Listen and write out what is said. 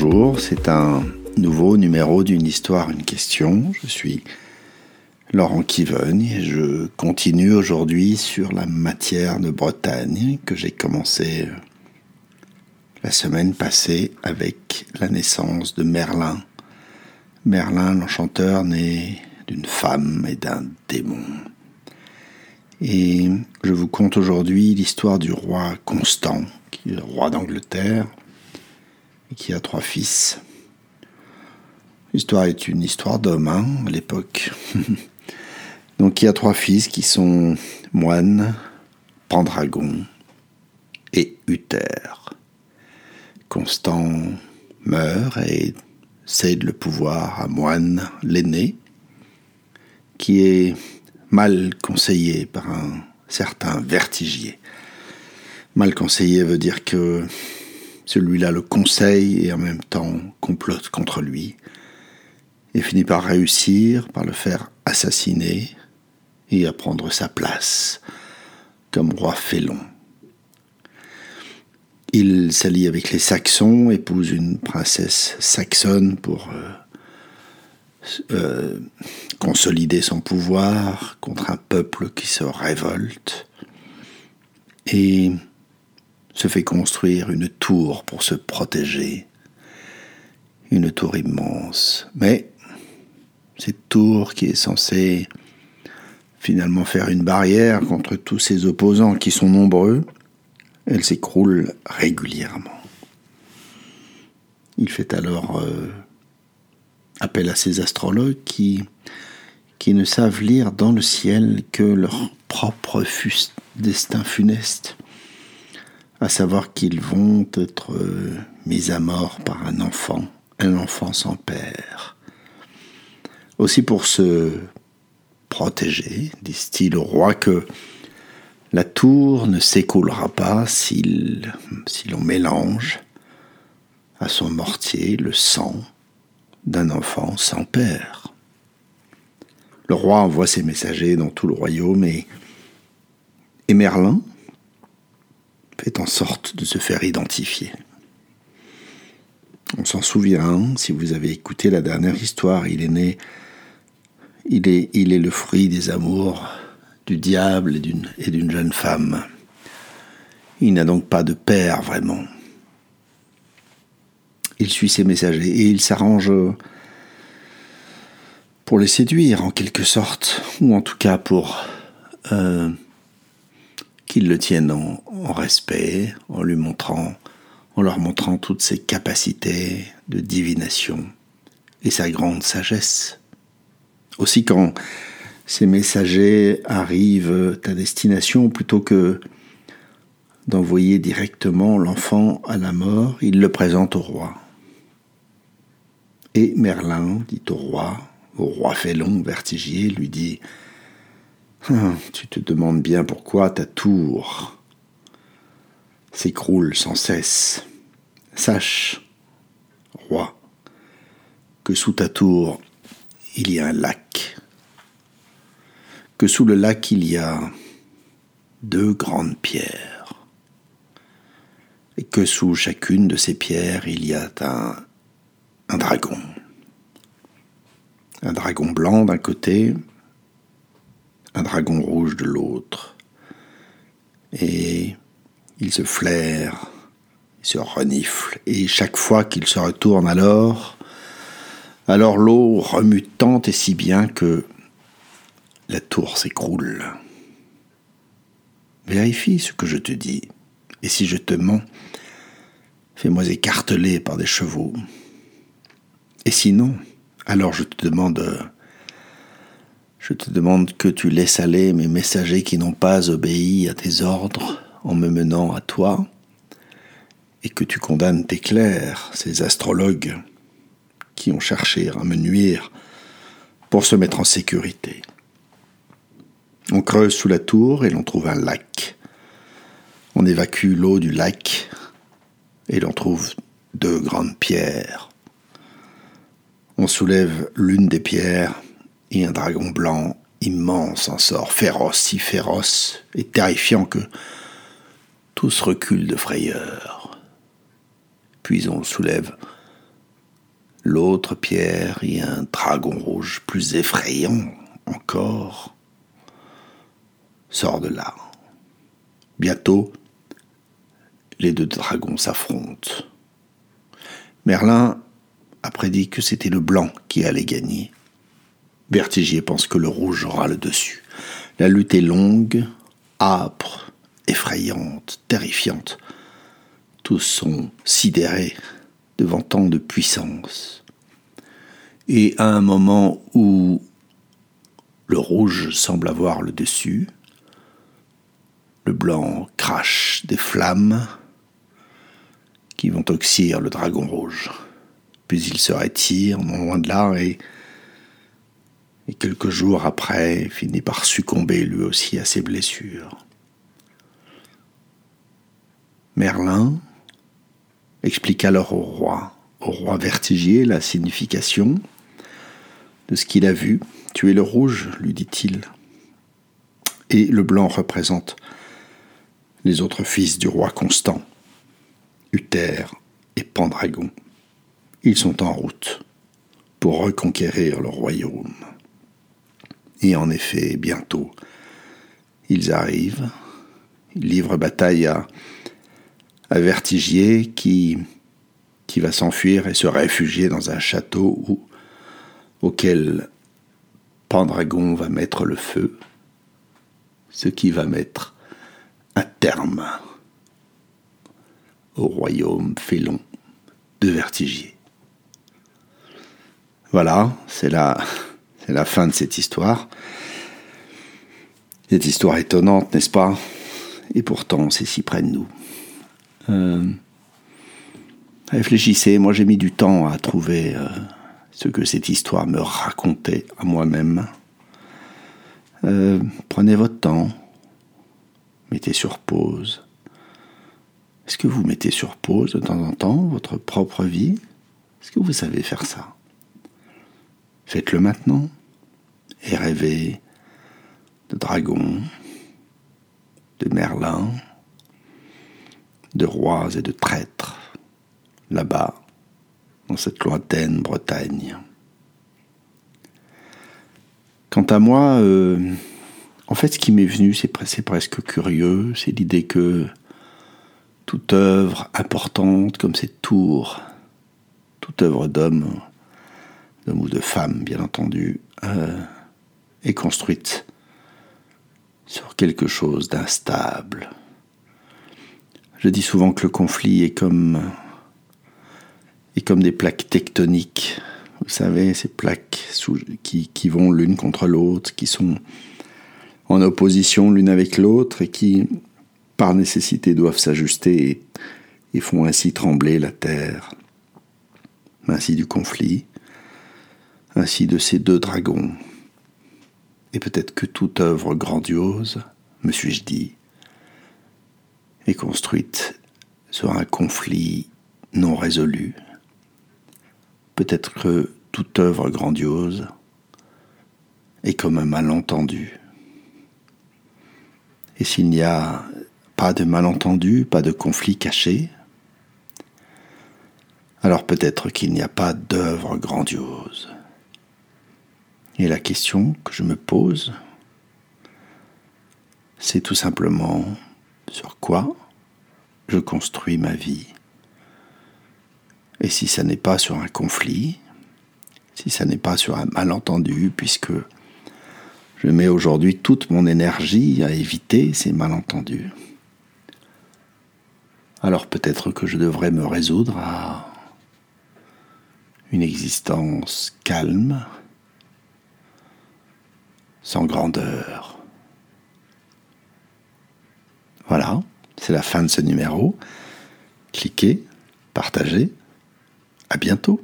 bonjour, c'est un nouveau numéro d'une histoire, une question. Je suis Laurent Kivogne et je continue aujourd'hui sur la matière de Bretagne que j'ai commencé la semaine passée avec la naissance de Merlin. Merlin, l'enchanteur, né d'une femme et d'un démon. Et je vous conte aujourd'hui l'histoire du roi Constant, qui est le roi d'Angleterre, qui a trois fils. L'histoire est une histoire d'homme hein, à l'époque. Donc il y a trois fils qui sont moine, Pendragon et Uther. Constant meurt et cède le pouvoir à Moine, l'aîné, qui est mal conseillé par un certain vertigier. Mal conseillé veut dire que celui-là le conseille et en même temps complote contre lui, et finit par réussir, par le faire assassiner et à prendre sa place comme roi félon. Il s'allie avec les Saxons, épouse une princesse saxonne pour euh, euh, consolider son pouvoir contre un peuple qui se révolte et se fait construire une tour pour se protéger, une tour immense. Mais cette tour qui est censée finalement faire une barrière contre tous ces opposants qui sont nombreux, elle s'écroule régulièrement. Il fait alors euh, appel à ces astrologues qui, qui ne savent lire dans le ciel que leur propre destin funeste, à savoir qu'ils vont être euh, mis à mort par un enfant, un enfant sans père. Aussi pour se protéger, disent-ils au roi, que la tour ne s'écoulera pas si l'on mélange à son mortier le sang d'un enfant sans père. Le roi envoie ses messagers dans tout le royaume et, et Merlin fait en sorte de se faire identifier. On s'en souvient, si vous avez écouté la dernière histoire, il est né, il est, le fruit des amours du diable et d'une jeune femme. Il n'a donc pas de père vraiment. Il suit ses messagers et il s'arrange pour les séduire en quelque sorte, ou en tout cas pour euh, qu'ils le tiennent en, respect, en lui montrant, en leur montrant toutes ses capacités de divination et sa grande sagesse. Aussi quand ces messagers arrivent à destination plutôt que d'envoyer directement l'enfant à la mort, il le présente au roi. Et Merlin dit au roi, au roi félon, vertigier, lui dit ah, Tu te demandes bien pourquoi ta tour s'écroule sans cesse. Sache, roi, que sous ta tour il y a un lac que sous le lac il y a deux grandes pierres, et que sous chacune de ces pierres il y a un dragon. Un dragon blanc d'un côté, un dragon rouge de l'autre. Et il se flaire, il se renifle, et chaque fois qu'il se retourne alors, alors l'eau remue tant et si bien que la tour s'écroule. Vérifie ce que je te dis, et si je te mens, fais-moi écarteler par des chevaux. Et sinon, alors je te demande, je te demande que tu laisses aller mes messagers qui n'ont pas obéi à tes ordres en me menant à toi, et que tu condamnes tes clercs, ces astrologues, qui ont cherché à me nuire pour se mettre en sécurité. On creuse sous la tour et l'on trouve un lac. On évacue l'eau du lac et l'on trouve deux grandes pierres. On soulève l'une des pierres et un dragon blanc immense en sort, féroce, si féroce et terrifiant que tous reculent de frayeur. Puis on soulève l'autre pierre et un dragon rouge plus effrayant encore sort de là. Bientôt, les deux dragons s'affrontent. Merlin a prédit que c'était le blanc qui allait gagner. Vertigier pense que le rouge aura le dessus. La lutte est longue, âpre, effrayante, terrifiante. Tous sont sidérés devant tant de puissance. Et à un moment où le rouge semble avoir le dessus, le blanc crache des flammes qui vont oxyre le dragon rouge. Puis il se retire, non loin de là, et, et quelques jours après, finit par succomber lui aussi à ses blessures. Merlin explique alors au roi, au roi vertigier, la signification de ce qu'il a vu. Tu le rouge, lui dit-il. Et le blanc représente les autres fils du roi Constant, Uther et Pendragon. Ils sont en route pour reconquérir le royaume. Et en effet, bientôt, ils arrivent, ils livrent bataille à, Vertigier qui, va s'enfuir et se réfugier dans un château où, auquel Pendragon va mettre le feu, ce qui va mettre un terme au royaume félon de Vertigier. Voilà, c'est la, c'est la fin de cette histoire. Cette histoire étonnante, n'est-ce pas? Et pourtant, c'est si près de nous. Euh, réfléchissez, moi j'ai mis du temps à trouver euh, ce que cette histoire me racontait à moi-même. Euh, prenez votre temps, mettez sur pause, est-ce que vous mettez sur pause de temps en temps votre propre vie? Est-ce que vous savez faire ça? Faites-le maintenant et rêvez de dragons, de merlins, de rois et de traîtres, là-bas, dans cette lointaine Bretagne. Quant à moi, euh, en fait, ce qui m'est venu, c'est presque curieux, c'est l'idée que toute œuvre importante comme cette tour, toute œuvre d'homme, ou de femme, bien entendu, euh, est construite sur quelque chose d'instable. Je dis souvent que le conflit est comme, est comme des plaques tectoniques. Vous savez, ces plaques qui, qui vont l'une contre l'autre, qui sont en opposition l'une avec l'autre et qui par nécessité, doivent s'ajuster et, font ainsi trembler la terre. Ainsi du conflit, ainsi de ces deux dragons. Et peut-être que toute œuvre grandiose, me suis-je dit, est construite sur un conflit non résolu. Peut-être que toute œuvre grandiose est comme un malentendu. Et s'il n'y a pas de malentendu, pas de conflit caché. Alors peut-être qu'il n'y a pas d'œuvre grandiose. Et la question que je me pose, c'est tout simplement sur quoi je construis ma vie? Et si ça n'est pas sur un conflit, si ça n'est pas sur un malentendu, puisque je mets aujourd'hui toute mon énergie à éviter ces malentendus alors peut-être que je devrais me résoudre à une existence calme, sans grandeur. Voilà, c'est la fin de ce numéro. Cliquez, partagez. À bientôt.